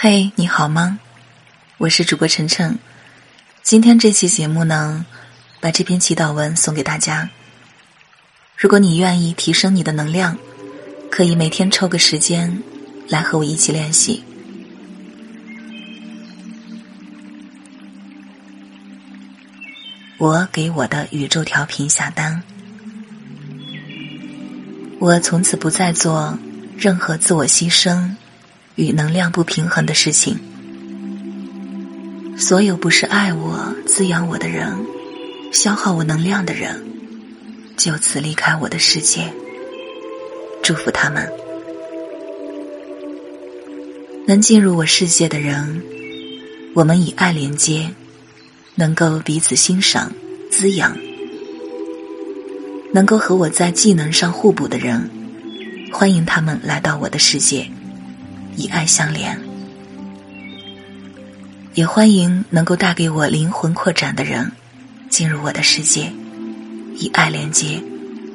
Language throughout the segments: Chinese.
嘿，你好吗？我是主播晨晨。今天这期节目呢，把这篇祈祷文送给大家。如果你愿意提升你的能量，可以每天抽个时间来和我一起练习。我给我的宇宙调频下单。我从此不再做任何自我牺牲。与能量不平衡的事情，所有不是爱我、滋养我的人，消耗我能量的人，就此离开我的世界。祝福他们，能进入我世界的人，我们以爱连接，能够彼此欣赏、滋养，能够和我在技能上互补的人，欢迎他们来到我的世界。以爱相连，也欢迎能够带给我灵魂扩展的人进入我的世界，以爱连接，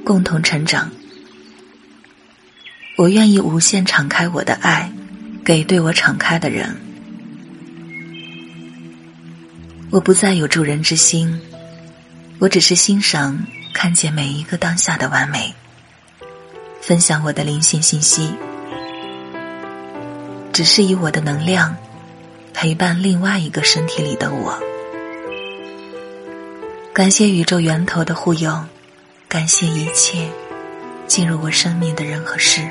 共同成长。我愿意无限敞开我的爱，给对我敞开的人。我不再有助人之心，我只是欣赏、看见每一个当下的完美，分享我的灵性信息。只是以我的能量陪伴另外一个身体里的我。感谢宇宙源头的护佑，感谢一切进入我生命的人和事。